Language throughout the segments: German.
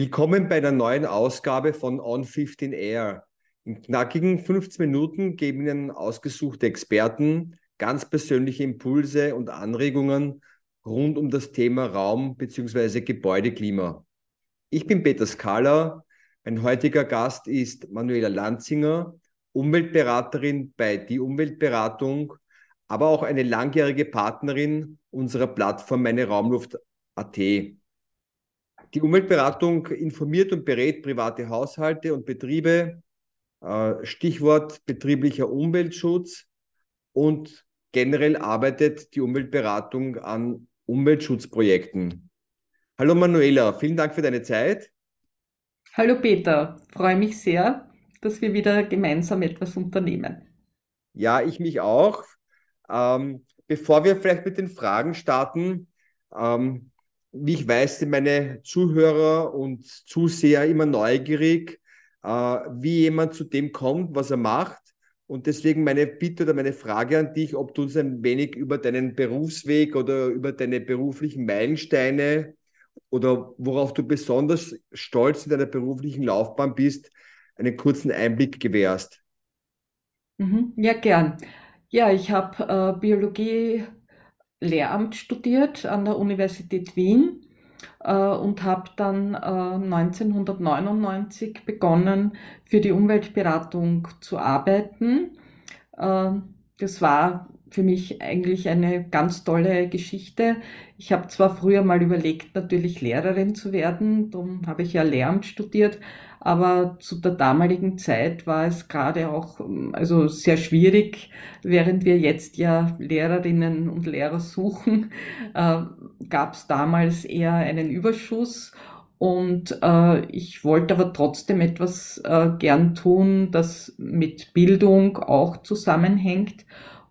Willkommen bei einer neuen Ausgabe von On 15 Air. In knackigen 15 Minuten geben Ihnen ausgesuchte Experten ganz persönliche Impulse und Anregungen rund um das Thema Raum bzw. Gebäudeklima. Ich bin Peter Skala. Mein heutiger Gast ist Manuela Lanzinger, Umweltberaterin bei Die Umweltberatung, aber auch eine langjährige Partnerin unserer Plattform Meine Raumluft.at. Die Umweltberatung informiert und berät private Haushalte und Betriebe, äh, Stichwort betrieblicher Umweltschutz und generell arbeitet die Umweltberatung an Umweltschutzprojekten. Hallo Manuela, vielen Dank für deine Zeit. Hallo Peter, freue mich sehr, dass wir wieder gemeinsam etwas unternehmen. Ja, ich mich auch. Ähm, bevor wir vielleicht mit den Fragen starten, ähm, wie ich weiß, sind meine Zuhörer und Zuseher immer neugierig, äh, wie jemand zu dem kommt, was er macht. Und deswegen meine Bitte oder meine Frage an dich, ob du uns ein wenig über deinen Berufsweg oder über deine beruflichen Meilensteine oder worauf du besonders stolz in deiner beruflichen Laufbahn bist, einen kurzen Einblick gewährst. Mhm, ja, gern. Ja, ich habe äh, Biologie Lehramt studiert an der Universität Wien äh, und habe dann äh, 1999 begonnen, für die Umweltberatung zu arbeiten. Äh, das war für mich eigentlich eine ganz tolle Geschichte. Ich habe zwar früher mal überlegt, natürlich Lehrerin zu werden, darum habe ich ja Lehramt studiert, aber zu der damaligen Zeit war es gerade auch also sehr schwierig, während wir jetzt ja Lehrerinnen und Lehrer suchen, äh, gab es damals eher einen Überschuss. Und äh, ich wollte aber trotzdem etwas äh, gern tun, das mit Bildung auch zusammenhängt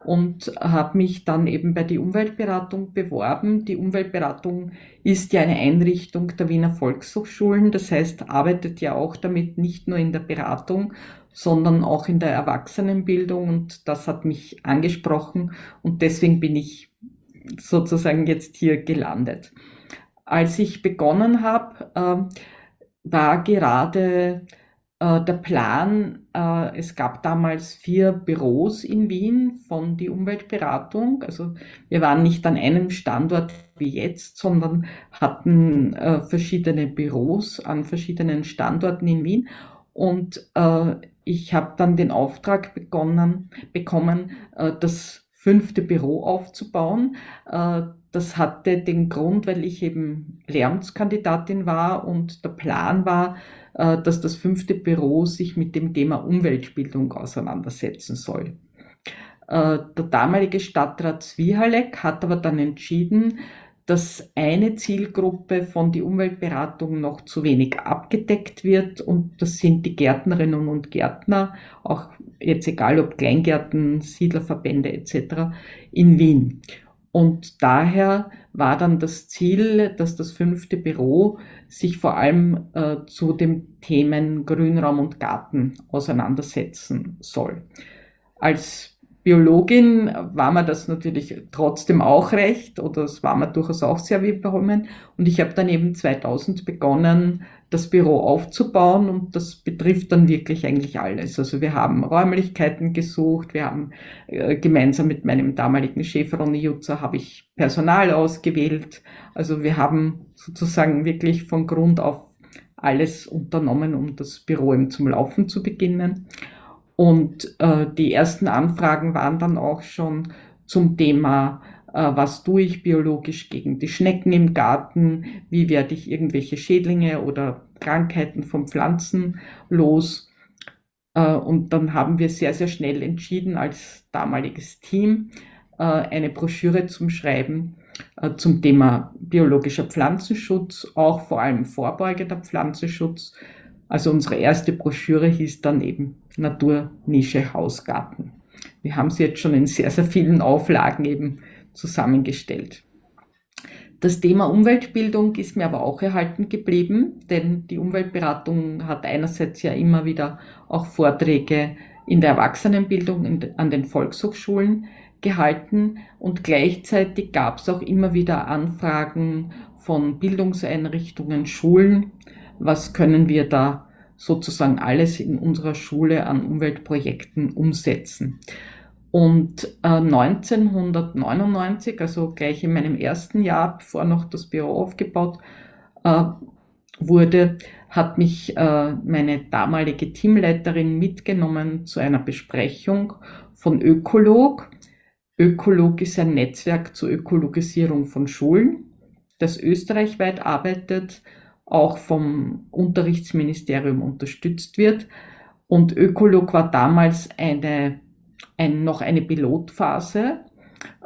und habe mich dann eben bei die Umweltberatung beworben. Die Umweltberatung ist ja eine Einrichtung der Wiener Volkshochschulen, das heißt, arbeitet ja auch damit nicht nur in der Beratung, sondern auch in der Erwachsenenbildung und das hat mich angesprochen und deswegen bin ich sozusagen jetzt hier gelandet. Als ich begonnen habe, äh, war gerade der Plan, äh, es gab damals vier Büros in Wien von die Umweltberatung. Also wir waren nicht an einem Standort wie jetzt, sondern hatten äh, verschiedene Büros an verschiedenen Standorten in Wien. Und ich habe dann den Auftrag begonnen, bekommen, das fünfte Büro aufzubauen. Das hatte den Grund, weil ich eben Lehramtskandidatin war und der Plan war, äh, dass das fünfte Büro sich mit dem Thema Umweltbildung auseinandersetzen soll. Äh, der damalige Stadtrat Zwihalek hat aber dann entschieden, dass eine Zielgruppe von die Umweltberatung noch zu wenig abgedeckt wird und das sind die Gärtnerinnen und Gärtner, auch jetzt egal ob Kleingärten, Siedlerverbände etc. in Wien. Und daher war dann das Ziel, dass das fünfte Büro sich vor allem äh, zu den Themen Grünraum und Garten auseinandersetzen soll. Als Biologin war mir das natürlich trotzdem auch recht oder es war mir durchaus auch sehr willkommen. Und ich habe dann eben 2000 begonnen, das Büro aufzubauen und das betrifft dann wirklich eigentlich alles. Also wir haben Räumlichkeiten gesucht, wir haben äh, gemeinsam mit meinem damaligen Chef Ronny Jutzer habe ich Personal ausgewählt. Also wir haben sozusagen wirklich von Grund auf alles unternommen, um das Büro eben zum Laufen zu beginnen. Und äh, die ersten Anfragen waren dann auch schon zum Thema, äh, was tue ich biologisch gegen die Schnecken im Garten, wie werde ich irgendwelche Schädlinge oder Krankheiten von Pflanzen los. Äh, und dann haben wir sehr, sehr schnell entschieden als damaliges Team, äh, eine Broschüre zum Schreiben äh, zum Thema biologischer Pflanzenschutz, auch vor allem vorbeugender Pflanzenschutz, also unsere erste Broschüre hieß dann eben Naturnische Hausgarten. Wir haben sie jetzt schon in sehr, sehr vielen Auflagen eben zusammengestellt. Das Thema Umweltbildung ist mir aber auch erhalten geblieben, denn die Umweltberatung hat einerseits ja immer wieder auch Vorträge in der Erwachsenenbildung in, an den Volkshochschulen gehalten und gleichzeitig gab es auch immer wieder Anfragen von Bildungseinrichtungen, Schulen, was können wir da sozusagen alles in unserer Schule an Umweltprojekten umsetzen. Und äh, 1999, also gleich in meinem ersten Jahr, bevor noch das Büro aufgebaut äh, wurde, hat mich äh, meine damalige Teamleiterin mitgenommen zu einer Besprechung von Ökolog. Ökolog ist ein Netzwerk zur Ökologisierung von Schulen, das österreichweit arbeitet, auch vom Unterrichtsministerium unterstützt wird. Und Ökolog war damals eine, ein, noch eine Pilotphase,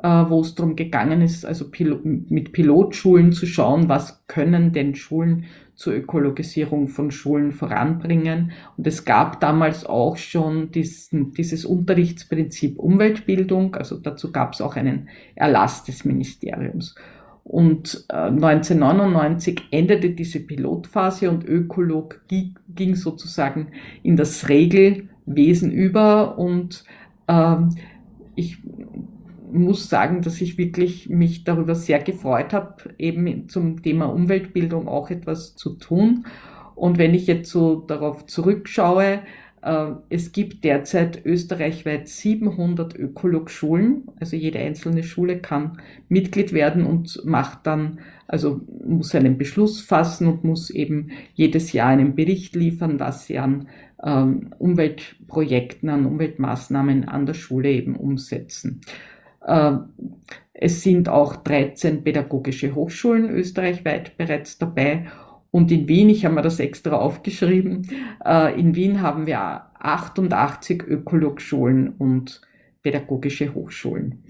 äh, wo es darum gegangen ist, also Pil mit Pilotschulen zu schauen, was können denn Schulen zur Ökologisierung von Schulen voranbringen. Und es gab damals auch schon diesen, dieses Unterrichtsprinzip Umweltbildung, also dazu gab es auch einen Erlass des Ministeriums. Und äh, 1999 endete diese Pilotphase und Ökolog ging sozusagen in das Regelwesen über und ähm, ich muss sagen, dass ich wirklich mich darüber sehr gefreut habe, eben zum Thema Umweltbildung auch etwas zu tun. Und wenn ich jetzt so darauf zurückschaue, äh, es gibt derzeit österreichweit 700 Ökolog-Schulen, also jede einzelne Schule kann Mitglied werden und macht dann, also muss einen Beschluss fassen und muss eben jedes Jahr einen Bericht liefern, was sie an ähm, Umweltprojekten, an Umweltmaßnahmen an der Schule eben umsetzen. Äh, es sind auch 13 pädagogische Hochschulen österreichweit bereits dabei. Und in Wien, ich habe mir das extra aufgeschrieben, äh, in Wien haben wir 88 Ökologschulen und pädagogische Hochschulen.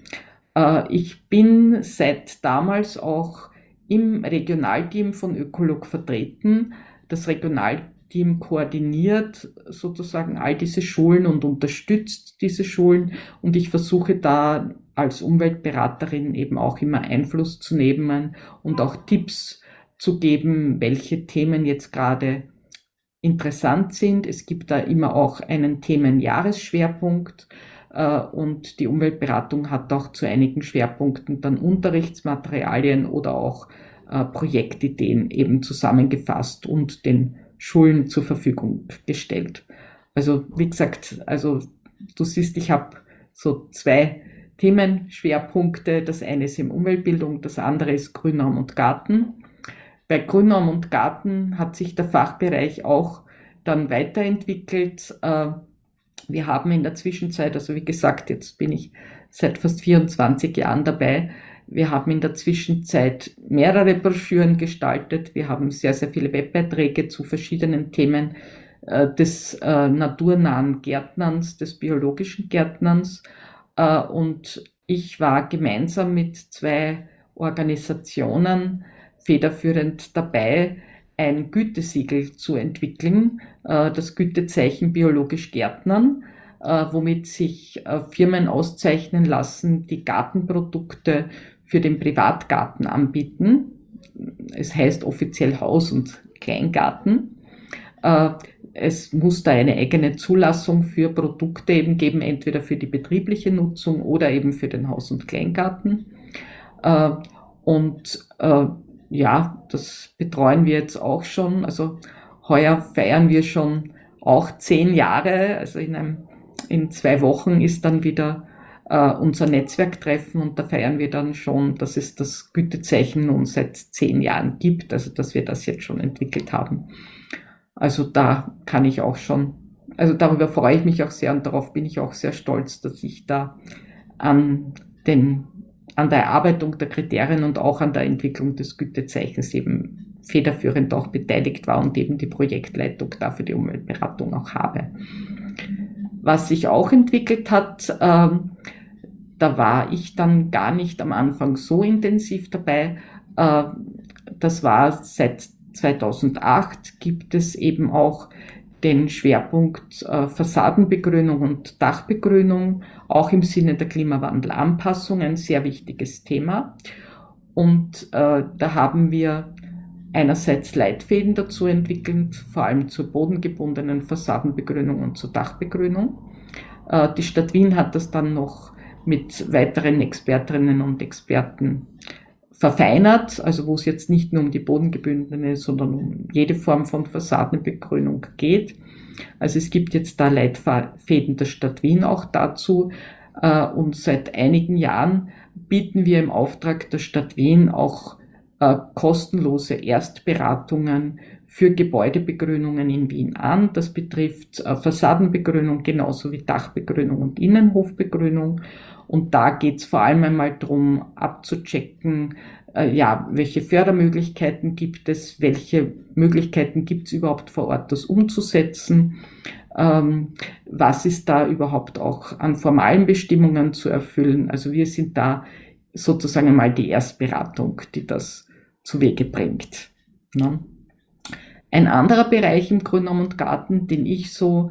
Äh, ich bin seit damals auch im Regionalteam von Ökolog vertreten. Das Regionalteam koordiniert sozusagen all diese Schulen und unterstützt diese Schulen und ich versuche da als Umweltberaterin eben auch immer Einfluss zu nehmen und auch Tipps zu geben, welche Themen jetzt gerade interessant sind. Es gibt da immer auch einen Themenjahresschwerpunkt äh, und die Umweltberatung hat auch zu einigen Schwerpunkten dann Unterrichtsmaterialien oder auch äh, Projektideen eben zusammengefasst und den Schulen zur Verfügung gestellt. Also wie gesagt, also du siehst, ich habe so zwei Themenschwerpunkte. Das eine ist im Umweltbildung, das andere ist Grünraum und Garten. Bei Grünraum und Garten hat sich der Fachbereich auch dann weiterentwickelt. Äh, wir haben in der Zwischenzeit, also wie gesagt, jetzt bin ich seit fast 24 Jahren dabei. Wir haben in der Zwischenzeit mehrere Broschüren gestaltet. Wir haben sehr, sehr viele Webbeiträge zu verschiedenen Themen äh, des äh, naturnahen Gärtnerns, des biologischen Gärtnerns und ich war gemeinsam mit zwei Organisationen federführend dabei, ein Gütesiegel zu entwickeln, äh, das Gütezeichen biologisch Gärtnern, äh, womit sich Firmen auszeichnen lassen, die Gartenprodukte für den Privatgarten anbieten. Es heißt offiziell Haus- und Kleingarten es muss da eine eigene Zulassung für Produkte eben geben, entweder für die betriebliche Nutzung oder eben für den Haus- und Kleingarten. Äh, und äh, ja, das betreuen wir jetzt auch schon. Also heuer feiern wir schon auch zehn Jahre. Also in, einem, in zwei Wochen ist dann wieder äh, unser Netzwerktreffen und da feiern wir dann schon, dass es das Gütezeichen nun seit zehn Jahren gibt, also dass wir das jetzt schon entwickelt haben. Also da kann ich auch schon, also darüber freue ich mich auch sehr und darauf bin ich auch sehr stolz, dass ich da an den, an der Erarbeitung der Kriterien und auch an der Entwicklung des Gütezeichens eben federführend auch beteiligt war und eben die Projektleitung dafür die Umweltberatung auch habe. Was sich auch entwickelt hat, ähm, da war ich dann gar nicht am Anfang so intensiv dabei. Äh, das war seit 2008 gibt es eben auch den Schwerpunkt äh, Fassadenbegrünung und Dachbegrünung, auch im Sinne der Klimawandelanpassung, ein sehr wichtiges Thema. Und äh, da haben wir einerseits Leitfäden dazu entwickelt, vor allem zur bodengebundenen Fassadenbegrünung und zur Dachbegrünung. Äh, die Stadt Wien hat das dann noch mit weiteren Expertinnen und Experten verfeinert, also wo es jetzt nicht nur um die bodengebundene, sondern um jede Form von Fassadenbegrünung geht. Also es gibt jetzt da Leitfäden der Stadt Wien auch dazu. Äh, und seit einigen Jahren bieten wir im Auftrag der Stadt Wien auch äh, kostenlose Erstberatungen für Gebäudebegrünungen in Wien an. Das betrifft äh, Fassadenbegrünung genauso wie Dachbegrünung und Innenhofbegrünung. Und da geht es vor allem einmal darum, abzuchecken, äh, ja, welche Fördermöglichkeiten gibt es, welche Möglichkeiten gibt es überhaupt vor Ort, das umzusetzen, ähm, was ist da überhaupt auch an formalen Bestimmungen zu erfüllen. Also wir sind da sozusagen einmal die Erstberatung, die das zu Wege bringt. Ne? Ein anderer Bereich im Grünraum und Garten, den ich so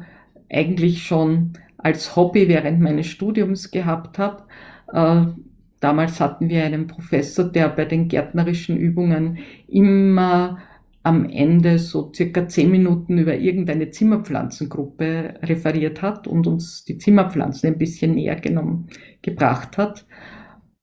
eigentlich schon als Hobby während meines Studiums gehabt habe, äh, damals hatten wir einen Professor, der bei den gärtnerischen Übungen immer am Ende so circa zehn Minuten über irgendeine Zimmerpflanzengruppe referiert hat und uns die Zimmerpflanzen ein bisschen näher genommen gebracht hat.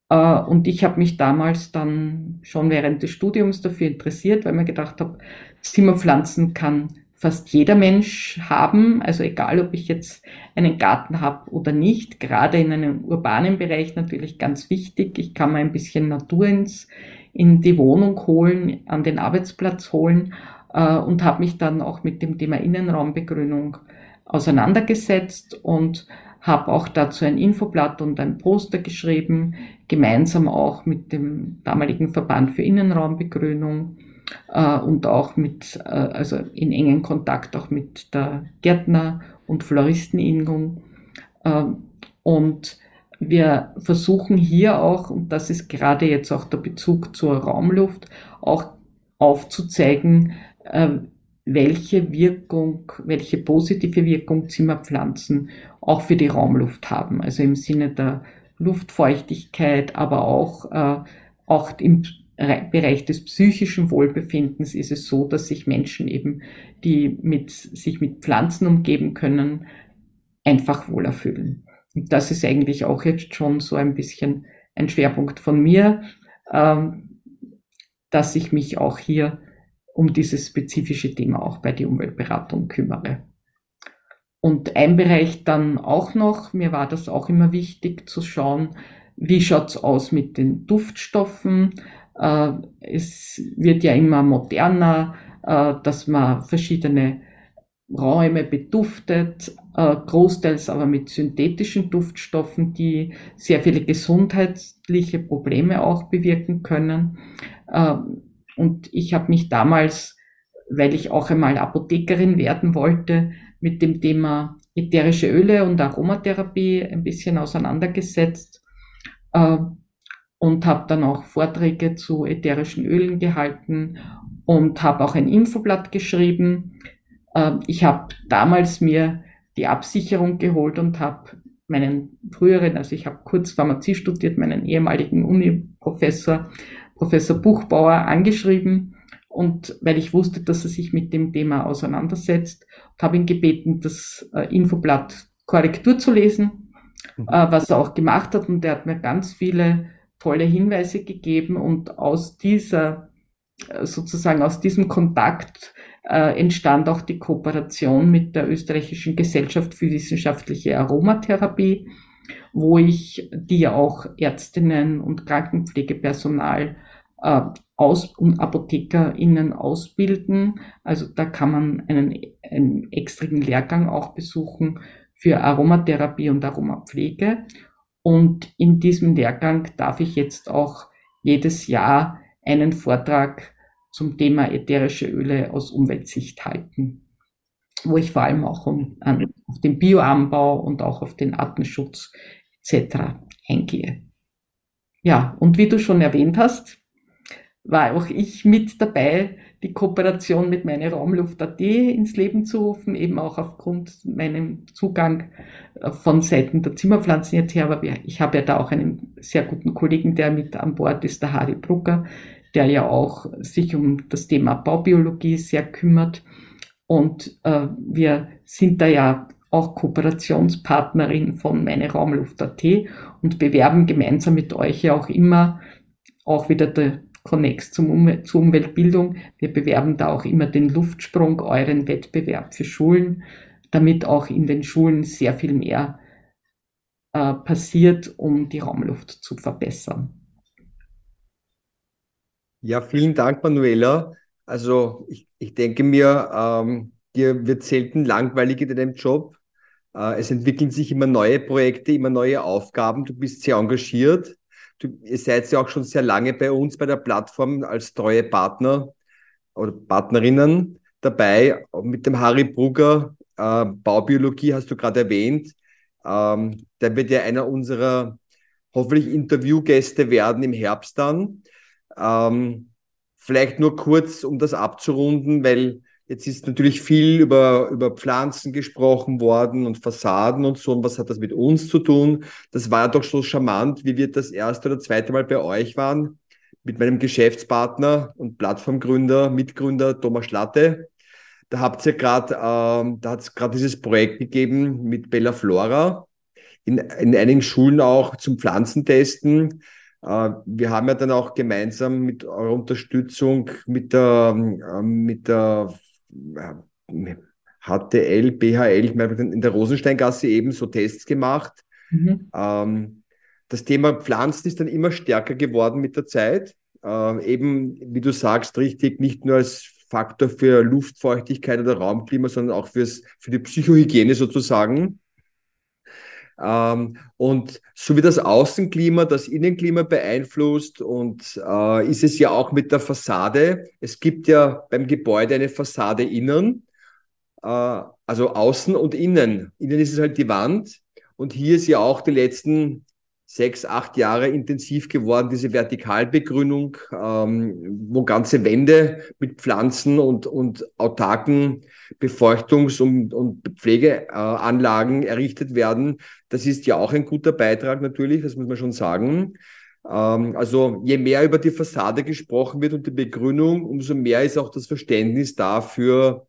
Äh, und ich habe mich damals dann schon während des Studiums dafür interessiert, weil mir gedacht habe, Zimmerpflanzen kann fast jeder Mensch haben, also egal ob ich jetzt einen Garten habe oder nicht, gerade in einem urbanen Bereich natürlich ganz wichtig. Ich kann mal ein bisschen Natur ins, in die Wohnung holen, an den Arbeitsplatz holen äh, und habe mich dann auch mit dem Thema Innenraumbegrünung auseinandergesetzt und habe auch dazu ein Infoblatt und ein Poster geschrieben, gemeinsam auch mit dem damaligen Verband für Innenraumbegrünung äh, und auch mit, äh, also in engen Kontakt auch mit der Gärtner- und Floristeninnung. Äh, und wir versuchen hier auch, und das ist gerade jetzt auch der Bezug zur Raumluft, auch aufzuzeigen, äh, welche Wirkung, welche positive Wirkung Zimmerpflanzen auch für die Raumluft haben. Also im Sinne der Luftfeuchtigkeit, aber auch, äh, auch im Bereich des psychischen Wohlbefindens ist es so, dass sich Menschen eben, die mit, sich mit Pflanzen umgeben können, einfach wohler fühlen. Und das ist eigentlich auch jetzt schon so ein bisschen ein Schwerpunkt von mir, ähm, dass ich mich auch hier um dieses spezifische Thema auch bei der Umweltberatung kümmere. Und ein Bereich dann auch noch, mir war das auch immer wichtig zu schauen, wie schaut's aus mit den Duftstoffen, es wird ja immer moderner, äh, dass man verschiedene Räume beduftet, äh, großteils aber mit synthetischen Duftstoffen, die sehr viele gesundheitliche Probleme auch bewirken können. Und ich habe mich damals, weil ich auch einmal Apothekerin werden wollte, mit dem Thema ätherische Öle und Aromatherapie ein bisschen auseinandergesetzt und habe dann auch Vorträge zu ätherischen Ölen gehalten und habe auch ein Infoblatt geschrieben. Ähm, ich habe damals mir die Absicherung geholt und habe meinen früheren, also ich habe kurz Pharmazie studiert, meinen ehemaligen Uni-Professor, Professor Buchbauer, angeschrieben und weil ich wusste, dass er sich mit dem Thema auseinandersetzt, habe ihn gebeten, das äh, Infoblatt Korrektur zu lesen, mhm. äh, was er auch gemacht hat und er hat mir ganz viele tolle Hinweise gegeben und aus dieser, äh, sozusagen aus diesem Kontakt äh, entstand auch die Kooperation mit der österreichischen Gesellschaft für wissenschaftliche Aromatherapie, wo ich, die ja auch Ärztinnen und Krankenpflegepersonal äh, aus und ApothekerInnen ausbilden. Also da kann man einen, einen extrigen Lehrgang auch besuchen für Aromatherapie und Aromapflege. Und in diesem Lehrgang darf ich jetzt auch jedes Jahr einen Vortrag zum Thema ätherische Öle aus Umweltsicht halten, wo ich vor allem auch um, an, auf den Bioanbau und auch auf den Artenschutz etc. eingehe. Ja, und wie du schon erwähnt hast, war auch ich mit dabei die Kooperation mit meiner Raumluft.at ins Leben zu rufen, eben auch aufgrund meinem Zugang äh, von Seiten der Zimmerpflanzen jetzt her. Aber ich habe ja da auch einen sehr guten Kollegen, der mit an Bord ist, der Harry Brucker, der ja auch sich um das Thema Baubiologie sehr kümmert. Und äh, wir sind da ja auch Kooperationspartnerin von meine Raumluft.at und bewerben gemeinsam mit euch ja auch immer auch wieder der Connex zum um zur Umweltbildung. Wir bewerben da auch immer den Luftsprung, euren Wettbewerb für Schulen, damit auch in den Schulen sehr viel mehr äh, passiert, um die Raumluft zu verbessern. Ja, vielen Dank, Manuela. Also ich, ich denke mir, ähm, dir wird selten langweilig in deinem Job. Äh, es entwickeln sich immer neue Projekte, immer neue Aufgaben. Du bist sehr engagiert. Du, ihr seid ja auch schon sehr lange bei uns bei der Plattform als treue Partner oder Partnerinnen dabei. Mit dem Harry Brugger, äh, Baubiologie hast du gerade erwähnt. Ähm, der wird ja einer unserer hoffentlich Interviewgäste werden im Herbst dann. Ähm, vielleicht nur kurz, um das abzurunden, weil Jetzt ist natürlich viel über, über Pflanzen gesprochen worden und Fassaden und so. Und was hat das mit uns zu tun? Das war doch so charmant, wie wir das erste oder zweite Mal bei euch waren, mit meinem Geschäftspartner und Plattformgründer, Mitgründer Thomas Latte. Da habt ihr gerade, ähm, da hat es gerade dieses Projekt gegeben mit Bella Flora in, in einigen Schulen auch zum Pflanzentesten. Äh, wir haben ja dann auch gemeinsam mit eurer Unterstützung mit der, ähm, mit der HTL, BHL, ich meine, in der Rosensteingasse eben so Tests gemacht. Mhm. Ähm, das Thema Pflanzen ist dann immer stärker geworden mit der Zeit. Äh, eben, wie du sagst, richtig, nicht nur als Faktor für Luftfeuchtigkeit oder Raumklima, sondern auch fürs, für die Psychohygiene sozusagen. Ähm, und so wie das Außenklima das Innenklima beeinflusst und äh, ist es ja auch mit der Fassade. Es gibt ja beim Gebäude eine Fassade innen, äh, also außen und innen. Innen ist es halt die Wand und hier ist ja auch die letzten sechs, acht Jahre intensiv geworden, diese Vertikalbegrünung, ähm, wo ganze Wände mit Pflanzen und, und autarken Befeuchtungs- und, und Pflegeanlagen errichtet werden. Das ist ja auch ein guter Beitrag natürlich, das muss man schon sagen. Ähm, also je mehr über die Fassade gesprochen wird und die Begrünung, umso mehr ist auch das Verständnis dafür,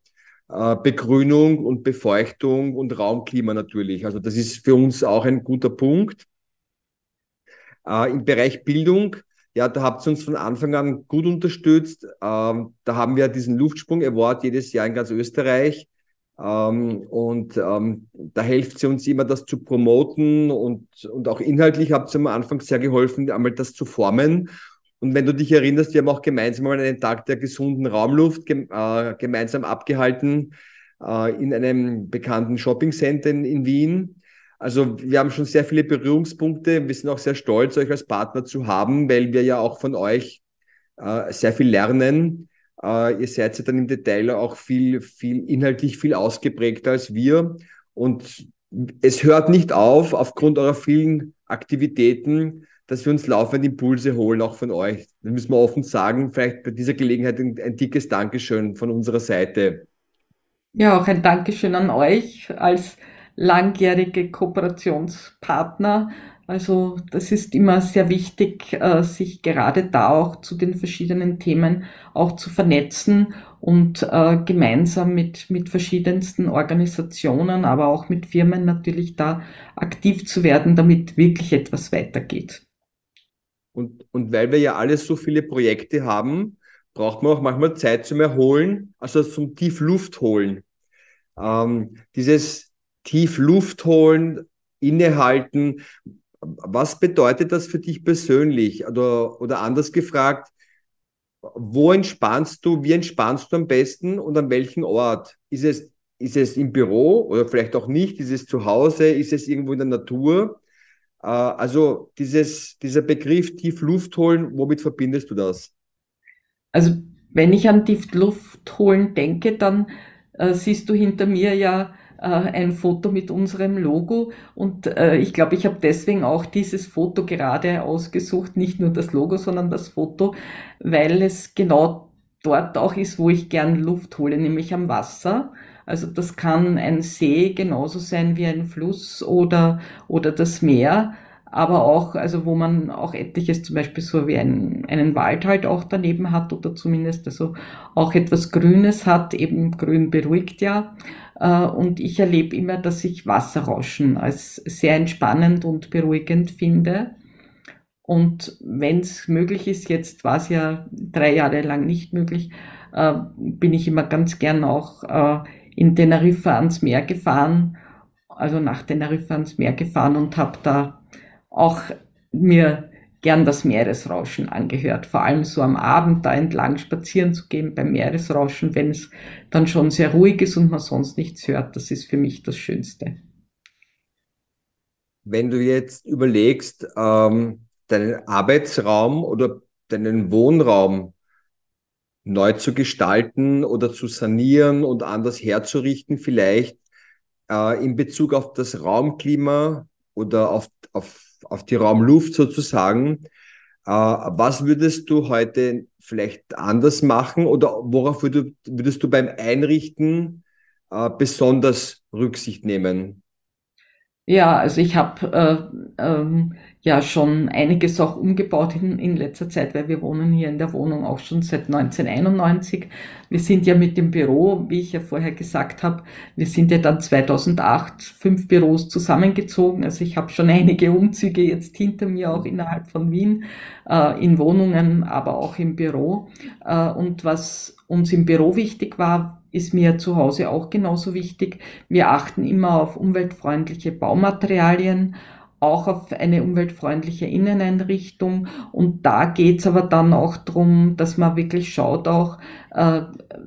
äh, Begrünung und Befeuchtung und Raumklima natürlich. Also das ist für uns auch ein guter Punkt. Äh, Im Bereich Bildung, ja, da habt ihr uns von Anfang an gut unterstützt. Ähm, da haben wir diesen Luftsprung Award jedes Jahr in ganz Österreich. Ähm, und ähm, da helft ihr uns immer, das zu promoten und, und auch inhaltlich habt ihr am Anfang sehr geholfen, einmal das zu formen. Und wenn du dich erinnerst, wir haben auch gemeinsam einen Tag der gesunden Raumluft gem äh, gemeinsam abgehalten äh, in einem bekannten Shoppingcenter in, in Wien. Also wir haben schon sehr viele Berührungspunkte. Wir sind auch sehr stolz, euch als Partner zu haben, weil wir ja auch von euch äh, sehr viel lernen. Äh, ihr seid ja dann im Detail auch viel, viel inhaltlich viel ausgeprägter als wir. Und es hört nicht auf, aufgrund eurer vielen Aktivitäten, dass wir uns laufend Impulse holen, auch von euch. Das müssen wir offen sagen. Vielleicht bei dieser Gelegenheit ein, ein dickes Dankeschön von unserer Seite. Ja, auch ein Dankeschön an euch als langjährige Kooperationspartner. Also das ist immer sehr wichtig, äh, sich gerade da auch zu den verschiedenen Themen auch zu vernetzen und äh, gemeinsam mit, mit verschiedensten Organisationen, aber auch mit Firmen natürlich da aktiv zu werden, damit wirklich etwas weitergeht. Und, und weil wir ja alle so viele Projekte haben, braucht man auch manchmal Zeit zum Erholen, also zum Tiefluft holen. Ähm, dieses tief Luft holen, innehalten. Was bedeutet das für dich persönlich? Oder, oder anders gefragt, wo entspannst du, wie entspannst du am besten und an welchem Ort? Ist es, ist es im Büro oder vielleicht auch nicht? Ist es zu Hause? Ist es irgendwo in der Natur? Äh, also dieses, dieser Begriff tief Luft holen, womit verbindest du das? Also wenn ich an tief Luft holen denke, dann äh, siehst du hinter mir ja ein Foto mit unserem Logo. Und äh, ich glaube, ich habe deswegen auch dieses Foto gerade ausgesucht, nicht nur das Logo, sondern das Foto, weil es genau dort auch ist, wo ich gern Luft hole, nämlich am Wasser. Also das kann ein See genauso sein wie ein Fluss oder, oder das Meer aber auch, also wo man auch etliches zum Beispiel so wie ein, einen Wald halt auch daneben hat oder zumindest also auch etwas Grünes hat, eben Grün beruhigt ja. Äh, und ich erlebe immer, dass ich Wasserrauschen als sehr entspannend und beruhigend finde. Und wenn es möglich ist, jetzt war es ja drei Jahre lang nicht möglich, äh, bin ich immer ganz gern auch äh, in Teneriffa ans Meer gefahren, also nach Teneriffa ans Meer gefahren und habe da auch mir gern das Meeresrauschen angehört. Vor allem so am Abend da entlang spazieren zu gehen beim Meeresrauschen, wenn es dann schon sehr ruhig ist und man sonst nichts hört. Das ist für mich das Schönste. Wenn du jetzt überlegst, ähm, deinen Arbeitsraum oder deinen Wohnraum neu zu gestalten oder zu sanieren und anders herzurichten, vielleicht äh, in Bezug auf das Raumklima oder auf, auf, auf die Raumluft sozusagen. Äh, was würdest du heute vielleicht anders machen oder worauf würdest, würdest du beim Einrichten äh, besonders Rücksicht nehmen? Ja, also ich habe äh, ähm, ja schon einiges auch umgebaut in, in letzter Zeit, weil wir wohnen hier in der Wohnung auch schon seit 1991. Wir sind ja mit dem Büro, wie ich ja vorher gesagt habe, wir sind ja dann 2008 fünf Büros zusammengezogen. Also ich habe schon einige Umzüge jetzt hinter mir, auch innerhalb von Wien, äh, in Wohnungen, aber auch im Büro. Äh, und was uns im Büro wichtig war, ist mir zu Hause auch genauso wichtig. Wir achten immer auf umweltfreundliche Baumaterialien, auch auf eine umweltfreundliche Inneneinrichtung. Und da geht's aber dann auch drum, dass man wirklich schaut auch, äh,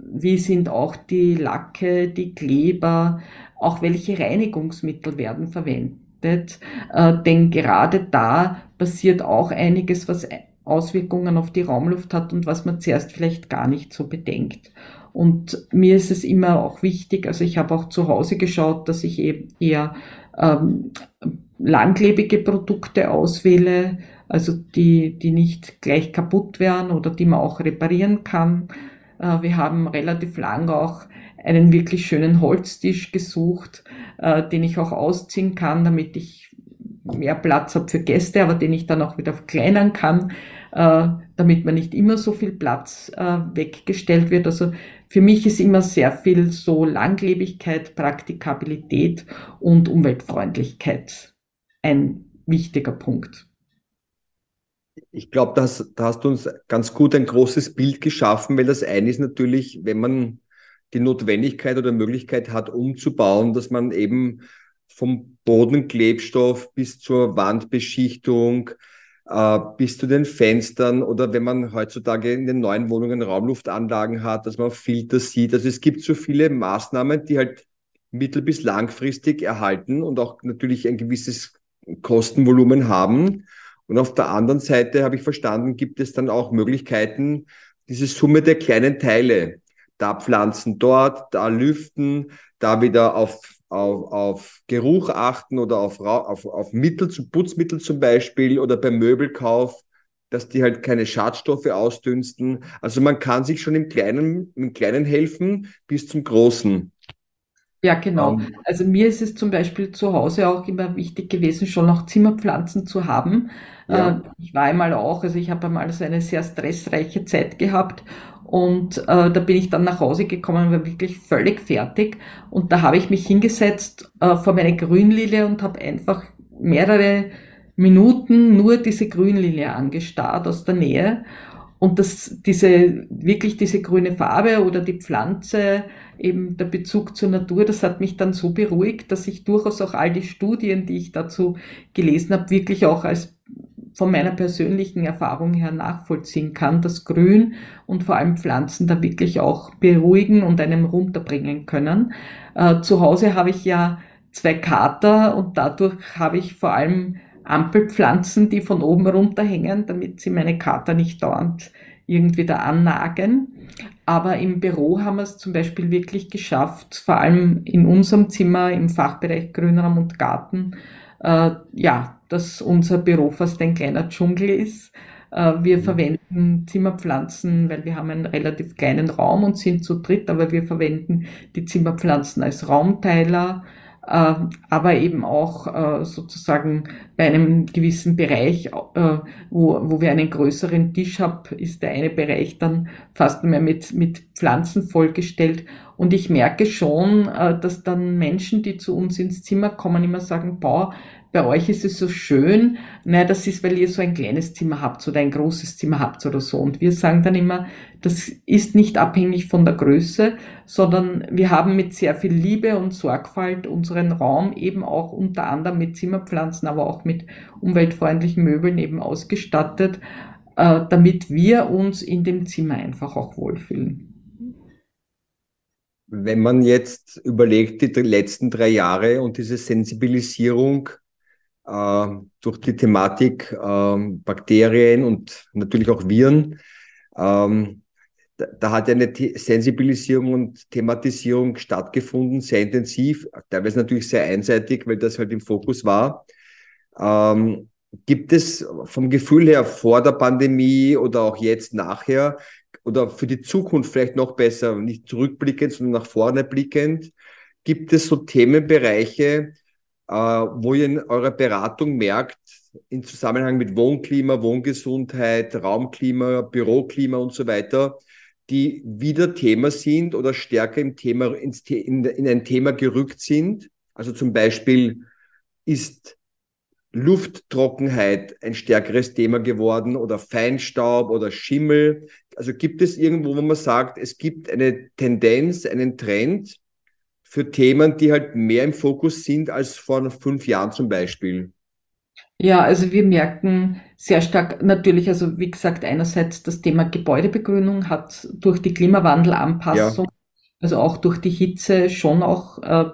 wie sind auch die Lacke, die Kleber, auch welche Reinigungsmittel werden verwendet. Äh, denn gerade da passiert auch einiges, was Auswirkungen auf die Raumluft hat und was man zuerst vielleicht gar nicht so bedenkt. Und mir ist es immer auch wichtig, also ich habe auch zu Hause geschaut, dass ich eben eher ähm, langlebige Produkte auswähle, also die, die nicht gleich kaputt werden oder die man auch reparieren kann. Äh, wir haben relativ lang auch einen wirklich schönen Holztisch gesucht, äh, den ich auch ausziehen kann, damit ich mehr Platz habe für Gäste, aber den ich dann auch wieder verkleinern kann, äh, damit man nicht immer so viel Platz weggestellt wird. Also für mich ist immer sehr viel so Langlebigkeit, Praktikabilität und Umweltfreundlichkeit ein wichtiger Punkt. Ich glaube, da hast du uns ganz gut ein großes Bild geschaffen, weil das eine ist natürlich, wenn man die Notwendigkeit oder Möglichkeit hat, umzubauen, dass man eben vom Bodenklebstoff bis zur Wandbeschichtung, äh, bis zu den Fenstern oder wenn man heutzutage in den neuen Wohnungen Raumluftanlagen hat, dass man Filter sieht. Also es gibt so viele Maßnahmen, die halt mittel- bis langfristig erhalten und auch natürlich ein gewisses Kostenvolumen haben. Und auf der anderen Seite habe ich verstanden, gibt es dann auch Möglichkeiten, diese Summe der kleinen Teile, da Pflanzen dort, da lüften, da wieder auf auf, auf Geruch achten oder auf, auf, auf Mittel, zu Putzmittel zum Beispiel oder beim Möbelkauf, dass die halt keine Schadstoffe ausdünsten. Also man kann sich schon im Kleinen, im Kleinen helfen bis zum Großen. Ja, genau. Ähm, also mir ist es zum Beispiel zu Hause auch immer wichtig gewesen, schon noch Zimmerpflanzen zu haben. Ja. Äh, ich war einmal auch, also ich habe einmal so eine sehr stressreiche Zeit gehabt und äh, da bin ich dann nach Hause gekommen, war wirklich völlig fertig. Und da habe ich mich hingesetzt äh, vor meine Grünlilie und habe einfach mehrere Minuten nur diese Grünlilie angestarrt aus der Nähe. Und das, diese, wirklich diese grüne Farbe oder die Pflanze, eben der Bezug zur Natur, das hat mich dann so beruhigt, dass ich durchaus auch all die Studien, die ich dazu gelesen habe, wirklich auch als von meiner persönlichen Erfahrung her nachvollziehen kann, dass Grün und vor allem Pflanzen da wirklich auch beruhigen und einem runterbringen können. Äh, zu Hause habe ich ja zwei Kater und dadurch habe ich vor allem Ampelpflanzen, die von oben runterhängen, damit sie meine Kater nicht dauernd irgendwie da annagen. Aber im Büro haben wir es zum Beispiel wirklich geschafft, vor allem in unserem Zimmer im Fachbereich Grünraum und Garten, äh, ja, dass unser Büro fast ein kleiner Dschungel ist. Äh, wir mhm. verwenden Zimmerpflanzen, weil wir haben einen relativ kleinen Raum und sind zu dritt, aber wir verwenden die Zimmerpflanzen als Raumteiler, äh, aber eben auch äh, sozusagen bei einem gewissen Bereich, wo, wo wir einen größeren Tisch haben, ist der eine Bereich dann fast mehr mit, mit Pflanzen vollgestellt. Und ich merke schon, dass dann Menschen, die zu uns ins Zimmer kommen, immer sagen, boah, bei euch ist es so schön, naja, das ist, weil ihr so ein kleines Zimmer habt oder ein großes Zimmer habt oder so. Und wir sagen dann immer, das ist nicht abhängig von der Größe, sondern wir haben mit sehr viel Liebe und Sorgfalt unseren Raum eben auch unter anderem mit Zimmerpflanzen, aber auch mit umweltfreundlichen Möbeln eben ausgestattet, äh, damit wir uns in dem Zimmer einfach auch wohlfühlen. Wenn man jetzt überlegt, die letzten drei Jahre und diese Sensibilisierung äh, durch die Thematik äh, Bakterien und natürlich auch Viren, ähm, da, da, hat ja eine Sensibilisierung und Thematisierung stattgefunden, sehr intensiv, teilweise natürlich sehr einseitig, weil das halt im Fokus war. Ähm, gibt es vom Gefühl her vor der Pandemie oder auch jetzt nachher oder für die Zukunft vielleicht noch besser, nicht zurückblickend, sondern nach vorne blickend, gibt es so Themenbereiche, wo ihr in eurer Beratung merkt, im Zusammenhang mit Wohnklima, Wohngesundheit, Raumklima, Büroklima und so weiter, die wieder Thema sind oder stärker im Thema, ins, in, in ein Thema gerückt sind. Also zum Beispiel ist Lufttrockenheit ein stärkeres Thema geworden oder Feinstaub oder Schimmel. Also gibt es irgendwo, wo man sagt, es gibt eine Tendenz, einen Trend für Themen, die halt mehr im Fokus sind als vor fünf Jahren zum Beispiel? Ja, also wir merken sehr stark natürlich, also wie gesagt, einerseits das Thema Gebäudebegrünung hat durch die Klimawandelanpassung, ja. also auch durch die Hitze schon auch äh,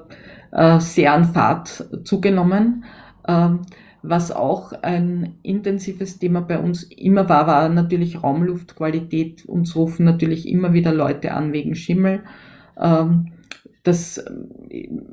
äh, sehr an Fahrt zugenommen. Ähm, was auch ein intensives Thema bei uns immer war, war natürlich Raumluftqualität. Uns rufen natürlich immer wieder Leute an wegen Schimmel. Ähm, das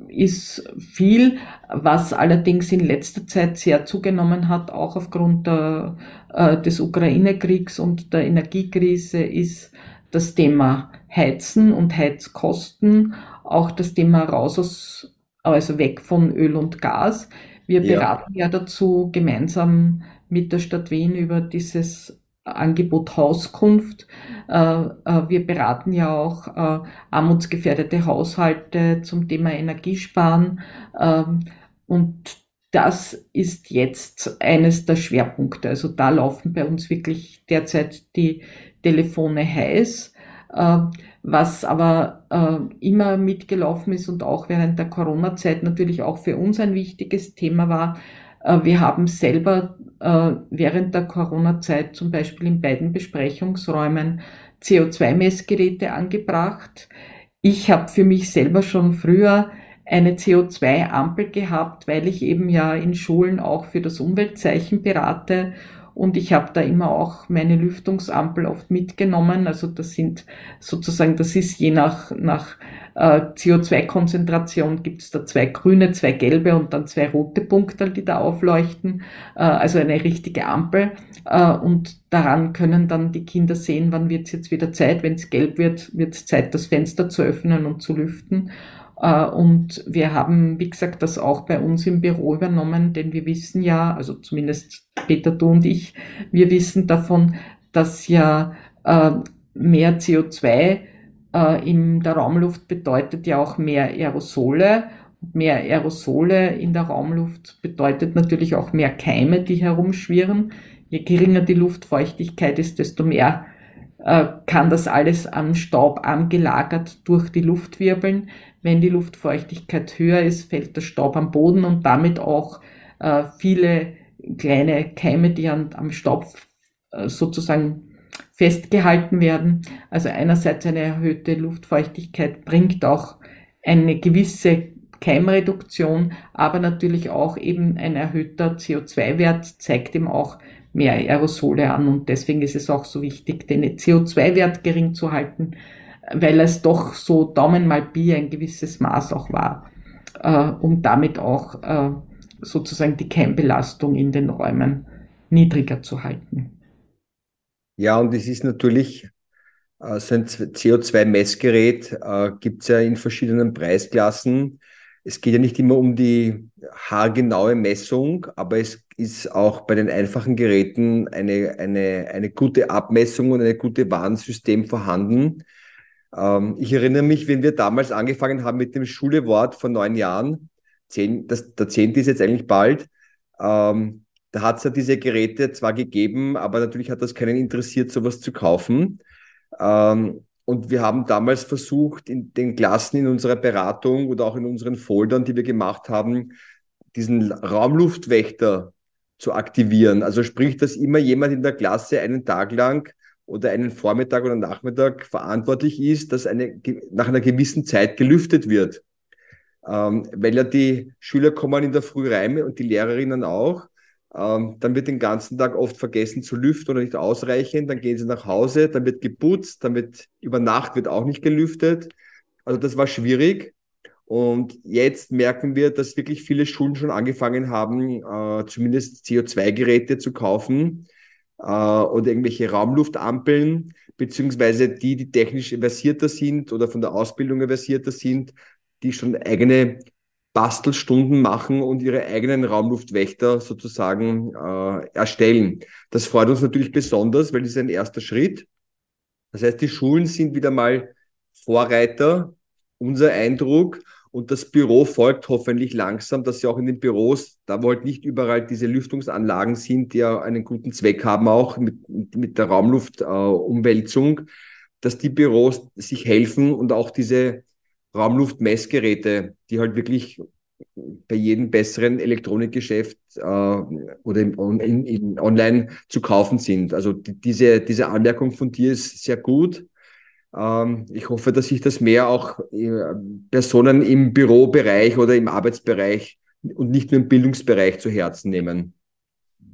ist viel, was allerdings in letzter Zeit sehr zugenommen hat, auch aufgrund der, äh, des Ukraine-Kriegs und der Energiekrise, ist das Thema Heizen und Heizkosten, auch das Thema raus aus, also weg von Öl und Gas. Wir beraten ja. ja dazu gemeinsam mit der Stadt Wien über dieses Angebot Hauskunft. Äh, äh, wir beraten ja auch äh, armutsgefährdete Haushalte zum Thema Energiesparen. Ähm, und das ist jetzt eines der Schwerpunkte. Also da laufen bei uns wirklich derzeit die Telefone heiß. Was aber immer mitgelaufen ist und auch während der Corona-Zeit natürlich auch für uns ein wichtiges Thema war, wir haben selber äh, während der Corona-Zeit zum Beispiel in beiden Besprechungsräumen CO2-Messgeräte angebracht. Ich habe für mich selber schon früher eine CO2-Ampel gehabt, weil ich eben ja in Schulen auch für das Umweltzeichen berate und ich habe da immer auch meine Lüftungsampel oft mitgenommen. Also das sind sozusagen, das ist je nach, nach äh, CO2-Konzentration gibt es da zwei grüne, zwei gelbe und dann zwei rote Punkte, die da aufleuchten. Äh, also eine richtige Ampel. Äh, und daran können dann die Kinder sehen, wann wird es jetzt wieder Zeit. Wenn es gelb wird, wird es Zeit, das Fenster zu öffnen und zu lüften. Und wir haben, wie gesagt, das auch bei uns im Büro übernommen, denn wir wissen ja, also zumindest Peter, du und ich, wir wissen davon, dass ja mehr CO2 äh, in der Raumluft bedeutet ja auch mehr Aerosole. Mehr Aerosole in der Raumluft bedeutet natürlich auch mehr Keime, die herumschwirren. Je geringer die Luftfeuchtigkeit ist, desto mehr kann das alles an Staub angelagert durch die Luft wirbeln. Wenn die Luftfeuchtigkeit höher ist, fällt der Staub am Boden und damit auch äh, viele kleine Keime, die an, am Staub äh, sozusagen festgehalten werden. Also einerseits eine erhöhte Luftfeuchtigkeit bringt auch eine gewisse Keimreduktion, aber natürlich auch eben ein erhöhter CO2-Wert zeigt ihm auch mehr Aerosole an und deswegen ist es auch so wichtig, den CO2-Wert gering zu halten, weil es doch so Daumen mal Pi ein gewisses Maß auch war, äh, um damit auch äh, sozusagen die Keimbelastung in den Räumen niedriger zu halten. Ja, und es ist natürlich äh, so ein CO2-Messgerät, äh, gibt es ja in verschiedenen Preisklassen. Es geht ja nicht immer um die haargenaue Messung, aber es ist auch bei den einfachen Geräten eine, eine, eine gute Abmessung und ein gutes Warnsystem vorhanden. Ähm, ich erinnere mich, wenn wir damals angefangen haben mit dem Schulewort vor neun Jahren, zehn, das, der zehnte ist jetzt eigentlich bald, Ähm, da hat es ja diese Geräte zwar gegeben, aber natürlich hat das keinen interessiert, sowas zu kaufen. Ähm, und wir haben damals versucht, in den Klassen in unserer Beratung oder auch in unseren Foldern, die wir gemacht haben, diesen Raumluftwächter zu aktivieren. Also sprich, dass immer jemand in der Klasse einen Tag lang oder einen Vormittag oder Nachmittag verantwortlich ist, dass eine, nach einer gewissen Zeit gelüftet wird. Ähm, weil ja die Schüler kommen in der Früh rein und die Lehrerinnen auch. Ähm, dann wird den ganzen Tag oft vergessen zu lüften oder nicht ausreichend. Dann gehen sie nach Hause, dann wird geputzt, dann wird über Nacht wird auch nicht gelüftet. Also das war schwierig. Und jetzt merken wir, dass wirklich viele Schulen schon angefangen haben, äh, zumindest CO2-Geräte zu kaufen äh, oder irgendwelche Raumluftampeln, beziehungsweise die, die technisch versierter sind oder von der Ausbildung versierter sind, die schon eigene Bastelstunden machen und ihre eigenen Raumluftwächter sozusagen äh, erstellen. Das freut uns natürlich besonders, weil das ist ein erster Schritt. Das heißt, die Schulen sind wieder mal Vorreiter, unser Eindruck. Und das Büro folgt hoffentlich langsam, dass sie auch in den Büros, da wo halt nicht überall diese Lüftungsanlagen sind, die ja einen guten Zweck haben, auch mit, mit der Raumluftumwälzung, äh, dass die Büros sich helfen und auch diese Raumluftmessgeräte, die halt wirklich bei jedem besseren Elektronikgeschäft äh, oder im, in, in online zu kaufen sind. Also die, diese, diese Anmerkung von dir ist sehr gut. Ähm, ich hoffe, dass sich das mehr auch äh, Personen im Bürobereich oder im Arbeitsbereich und nicht nur im Bildungsbereich zu Herzen nehmen.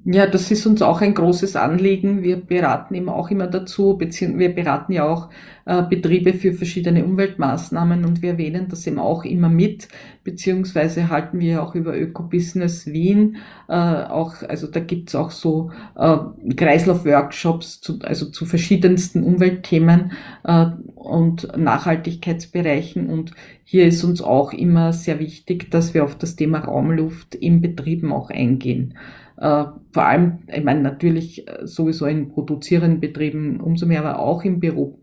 Ja, das ist uns auch ein großes Anliegen. Wir beraten eben auch immer dazu, beziehungsweise wir beraten ja auch äh, Betriebe für verschiedene Umweltmaßnahmen und wir erwähnen das eben auch immer mit, beziehungsweise halten wir auch über Ökobusiness Wien äh, auch, also da gibt's auch so äh, Kreislauf-Workshops, zu, also zu verschiedensten Umweltthemen äh, und Nachhaltigkeitsbereichen und hier ist uns auch immer sehr wichtig, dass wir auf das Thema Raumluft in Betrieben auch eingehen. Äh, vor allem, ich meine, natürlich äh, sowieso in produzierenden Betrieben umso mehr, aber auch im Büro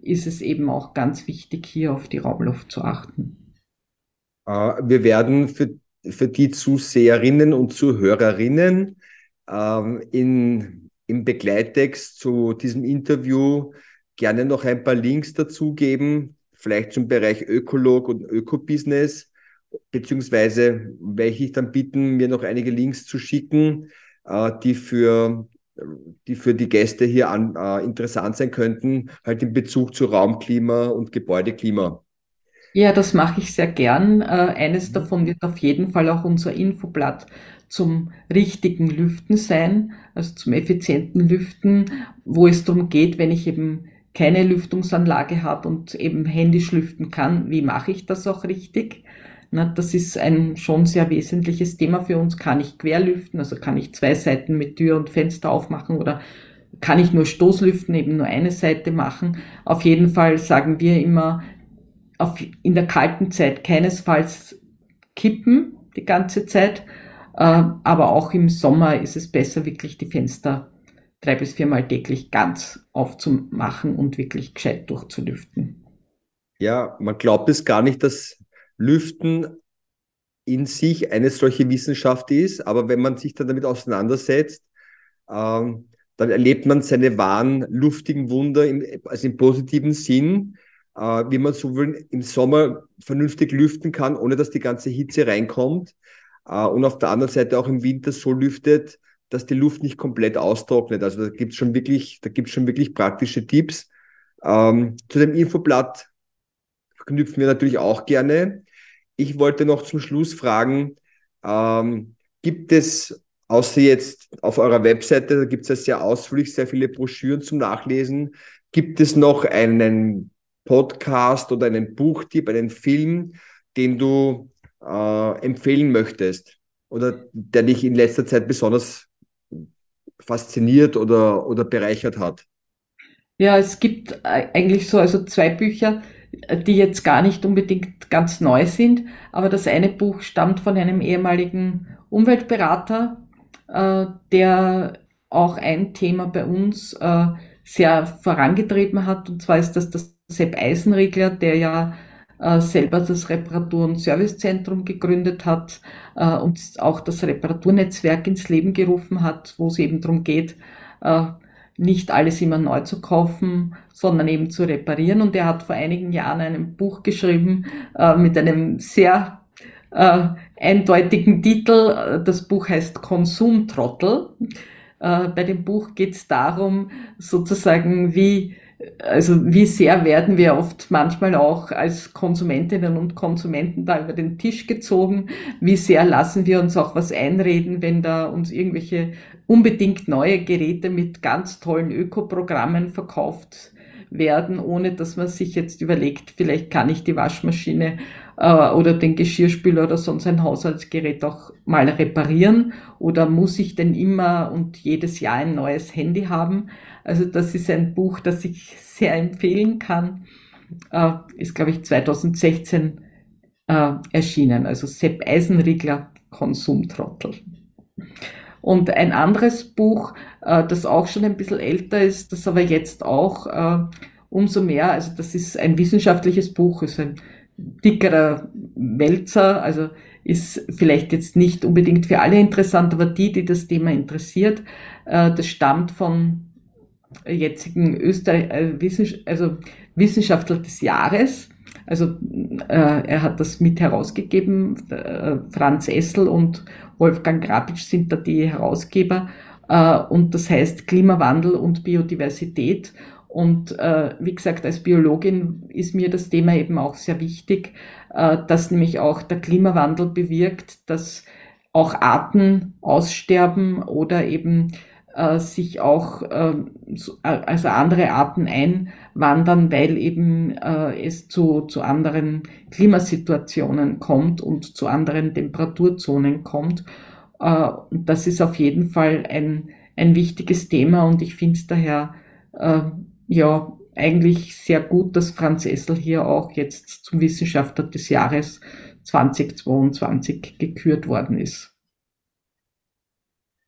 ist es eben auch ganz wichtig, hier auf die Raumluft zu achten. Äh, wir werden für, für die Zuseherinnen und Zuhörerinnen ähm, in, im Begleittext zu diesem Interview gerne noch ein paar Links dazugeben, vielleicht zum Bereich Ökolog und Ökobusiness beziehungsweise welche ich dann bitten, mir noch einige Links zu schicken, äh, die für die für die Gäste hier an, äh, interessant sein könnten, halt in Bezug zu Raumklima und Gebäudeklima. Ja, das mache ich sehr gern. Äh, eines davon wird auf jeden Fall auch unser Infoblatt zum richtigen Lüften sein, also zum effizienten Lüften, wo es darum geht, wenn ich eben keine Lüftungsanlage habe und eben händisch lüften kann, wie mache ich das auch richtig? Na, das ist ein schon sehr wesentliches Thema für uns. Kann ich querlüften, also kann ich zwei Seiten mit Tür und Fenster aufmachen oder kann ich nur Stoßlüften, eben nur eine Seite machen. Auf jeden Fall sagen wir immer, auf, in der kalten Zeit keinesfalls kippen die ganze Zeit, äh, aber auch im Sommer ist es besser, wirklich die Fenster drei bis viermal täglich ganz aufzumachen und wirklich gescheit durchzulüften. Ja, man glaubt es gar nicht, dass Lüften in sich eine solche Wissenschaft ist, aber wenn man sich dann damit auseinandersetzt, ähm, dann erlebt man seine wahren luftigen Wunder, im, also im positiven Sinn, äh, wie man sowohl im Sommer vernünftig lüften kann, ohne dass die ganze Hitze reinkommt, äh, und auf der anderen Seite auch im Winter so lüftet, dass die Luft nicht komplett austrocknet. Also da gibt es schon gibt's schon wirklich praktische Tipps. Ähm, zu dem Infoblatt knüpfen wir natürlich auch gerne. Ich wollte noch zum Schluss fragen, ähm, gibt es, außer jetzt auf eurer Webseite, da gibt es ja sehr ausführlich sehr viele Broschüren zum Nachlesen, gibt es noch einen Podcast oder einen Buchtipp, einen Film, den du äh, empfehlen möchtest oder der dich in letzter Zeit besonders fasziniert oder, oder bereichert hat? Ja, es gibt eigentlich so also zwei Bücher, die jetzt gar nicht unbedingt ganz neu sind. Aber das eine Buch stammt von einem ehemaligen Umweltberater, äh, der auch ein Thema bei uns äh, sehr vorangetrieben hat. Und zwar ist das das Sepp Eisenregler, der ja äh, selber das Reparatur- und Servicezentrum gegründet hat und auch das Reparaturnetzwerk ins Leben gerufen hat, wo es eben darum geht, nicht alles immer neu zu kaufen, sondern eben zu reparieren. Und er hat vor einigen Jahren ein Buch geschrieben äh, mit einem sehr äh, eindeutigen Titel. Das Buch heißt Konsumtrottel. Äh, bei dem Buch geht es darum, sozusagen, wie also wie sehr werden wir oft manchmal auch als Konsumentinnen und Konsumenten da über den Tisch gezogen? Wie sehr lassen wir uns auch was einreden, wenn da uns irgendwelche unbedingt neue Geräte mit ganz tollen Ökoprogrammen verkauft werden, ohne dass man sich jetzt überlegt, vielleicht kann ich die Waschmaschine äh, oder den Geschirrspüler oder sonst ein Haushaltsgerät auch mal reparieren oder muss ich denn immer und jedes Jahr ein neues Handy haben? Also das ist ein Buch, das ich sehr empfehlen kann. Äh, ist, glaube ich, 2016 äh, erschienen. Also Sepp Eisenriegler, Konsumtrottel. Und ein anderes Buch, äh, das auch schon ein bisschen älter ist, das aber jetzt auch umso mehr, also das ist ein wissenschaftliches Buch, ist ein dickerer Wälzer, also ist vielleicht jetzt nicht unbedingt für alle interessant, aber die, die das Thema interessiert, das stammt von jetzigen Österreich, äh, also Wissenschaftler des Jahres. Also äh, er hat das mit herausgegeben. Äh, Franz Essel und Wolfgang Grabitsch sind da die Herausgeber. Äh, und das heißt Klimawandel und Biodiversität. Und äh, wie gesagt, als Biologin ist mir das Thema eben auch sehr wichtig, äh, dass nämlich auch der Klimawandel bewirkt, dass auch Arten aussterben oder eben äh, sich auch ähm, äh, also andere Arten einwandern, weil eben äh, es zu, zu anderen Klimasituationen kommt und zu anderen Temperaturzonen kommt. Äh, das ist auf jeden Fall ein, ein wichtiges Thema und ich finde es daher äh, ja eigentlich sehr gut, dass Franz Essel hier auch jetzt zum Wissenschaftler des Jahres 2022 gekürt worden ist.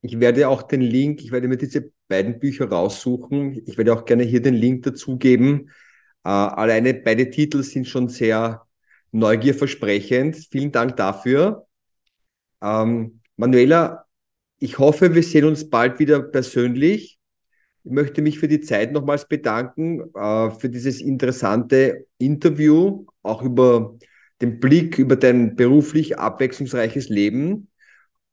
Ich werde auch den Link, ich werde mir diese beiden Bücher raussuchen. Ich werde auch gerne hier den Link dazugeben. Äh, alleine beide Titel sind schon sehr neugierversprechend. Vielen Dank dafür. Ähm, Manuela, ich hoffe, wir sehen uns bald wieder persönlich. Ich möchte mich für die Zeit nochmals bedanken, äh, für dieses interessante Interview, auch über den Blick über dein beruflich abwechslungsreiches Leben.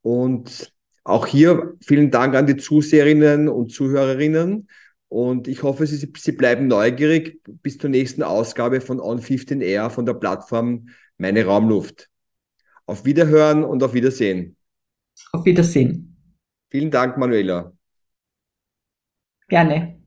Und auch hier vielen Dank an die Zuseherinnen und Zuhörerinnen. Und ich hoffe, Sie, Sie bleiben neugierig bis zur nächsten Ausgabe von On15Air von der Plattform Meine Raumluft. Auf Wiederhören und auf Wiedersehen. Auf Wiedersehen. Vielen Dank, Manuela. Gerne.